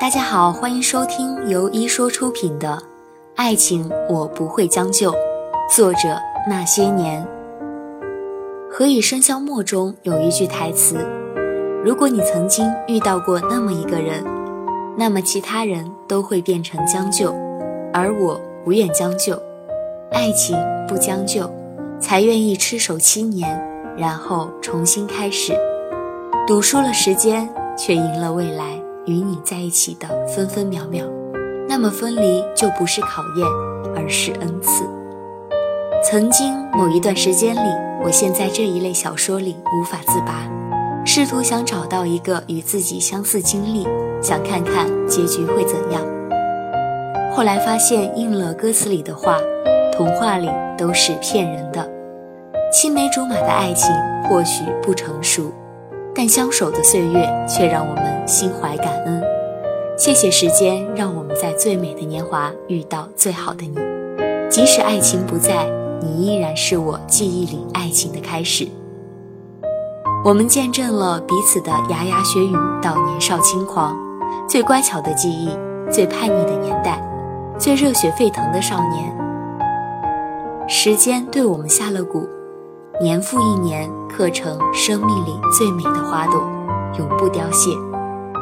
大家好，欢迎收听由一说出品的《爱情我不会将就》，作者那些年。何以笙箫默中有一句台词：如果你曾经遇到过那么一个人，那么其他人都会变成将就，而我不愿将就。爱情不将就，才愿意痴守七年，然后重新开始。赌输了时间，却赢了未来。与你在一起的分分秒秒，那么分离就不是考验，而是恩赐。曾经某一段时间里，我陷在这一类小说里无法自拔，试图想找到一个与自己相似经历，想看看结局会怎样。后来发现应了歌词里的话，童话里都是骗人的，青梅竹马的爱情或许不成熟。但相守的岁月却让我们心怀感恩。谢谢时间，让我们在最美的年华遇到最好的你。即使爱情不在，你依然是我记忆里爱情的开始。我们见证了彼此的牙牙学语到年少轻狂，最乖巧的记忆，最叛逆的年代，最热血沸腾的少年。时间对我们下了蛊。年复一年，刻成生命里最美的花朵，永不凋谢。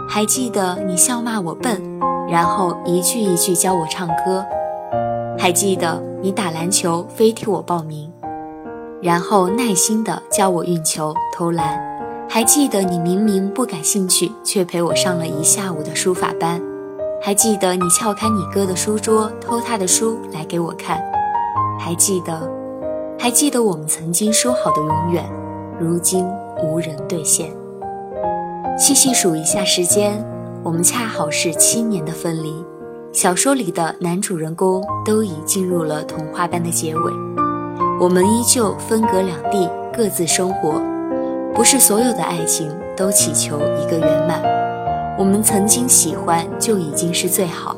还记得你笑骂我笨，然后一句一句教我唱歌；还记得你打篮球非替我报名，然后耐心地教我运球、投篮；还记得你明明不感兴趣，却陪我上了一下午的书法班；还记得你撬开你哥的书桌，偷他的书来给我看；还记得。还记得我们曾经说好的永远，如今无人兑现。细细数一下时间，我们恰好是七年的分离。小说里的男主人公都已进入了童话般的结尾，我们依旧分隔两地，各自生活。不是所有的爱情都祈求一个圆满，我们曾经喜欢就已经是最好。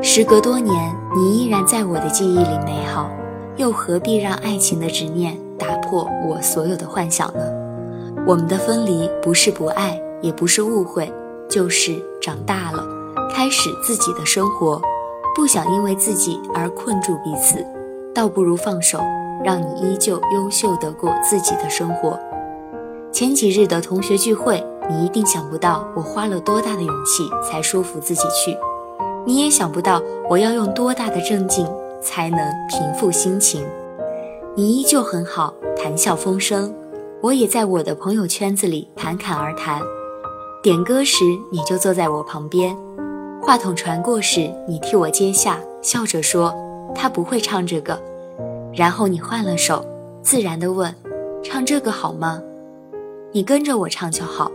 时隔多年，你依然在我的记忆里美好。又何必让爱情的执念打破我所有的幻想呢？我们的分离不是不爱，也不是误会，就是长大了，开始自己的生活，不想因为自己而困住彼此，倒不如放手，让你依旧优秀的过自己的生活。前几日的同学聚会，你一定想不到我花了多大的勇气才说服自己去，你也想不到我要用多大的正劲。才能平复心情。你依旧很好，谈笑风生。我也在我的朋友圈子里侃侃而谈。点歌时，你就坐在我旁边；话筒传过时，你替我接下，笑着说：“他不会唱这个。”然后你换了手，自然地问：“唱这个好吗？”你跟着我唱就好。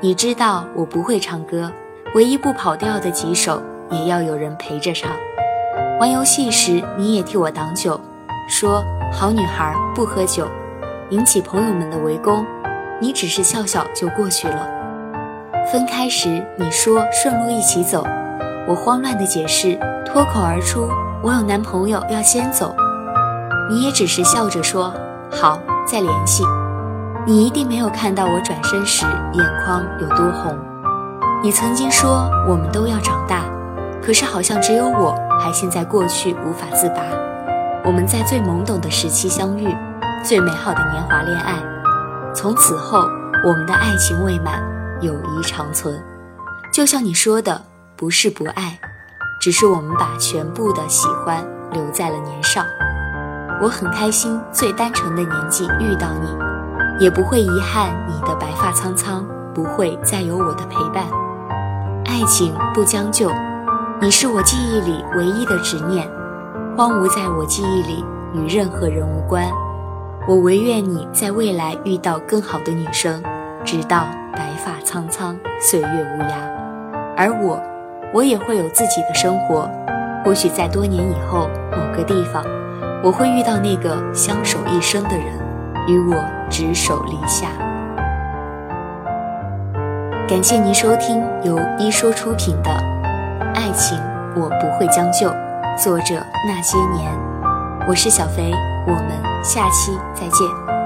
你知道我不会唱歌，唯一不跑调的几首，也要有人陪着唱。玩游戏时，你也替我挡酒，说好女孩不喝酒，引起朋友们的围攻。你只是笑笑就过去了。分开时，你说顺路一起走，我慌乱的解释，脱口而出我有男朋友要先走。你也只是笑着说好，再联系。你一定没有看到我转身时眼眶有多红。你曾经说我们都要长大。可是好像只有我还陷在过去无法自拔。我们在最懵懂的时期相遇，最美好的年华恋爱。从此后，我们的爱情未满，友谊长存。就像你说的，不是不爱，只是我们把全部的喜欢留在了年少。我很开心，最单纯的年纪遇到你，也不会遗憾你的白发苍苍，不会再有我的陪伴。爱情不将就。你是我记忆里唯一的执念，荒芜在我记忆里，与任何人无关。我唯愿你在未来遇到更好的女生，直到白发苍苍，岁月无涯。而我，我也会有自己的生活。或许在多年以后，某个地方，我会遇到那个相守一生的人，与我执手离下。感谢您收听由一说出品的。爱情，我不会将就。作者：那些年，我是小肥，我们下期再见。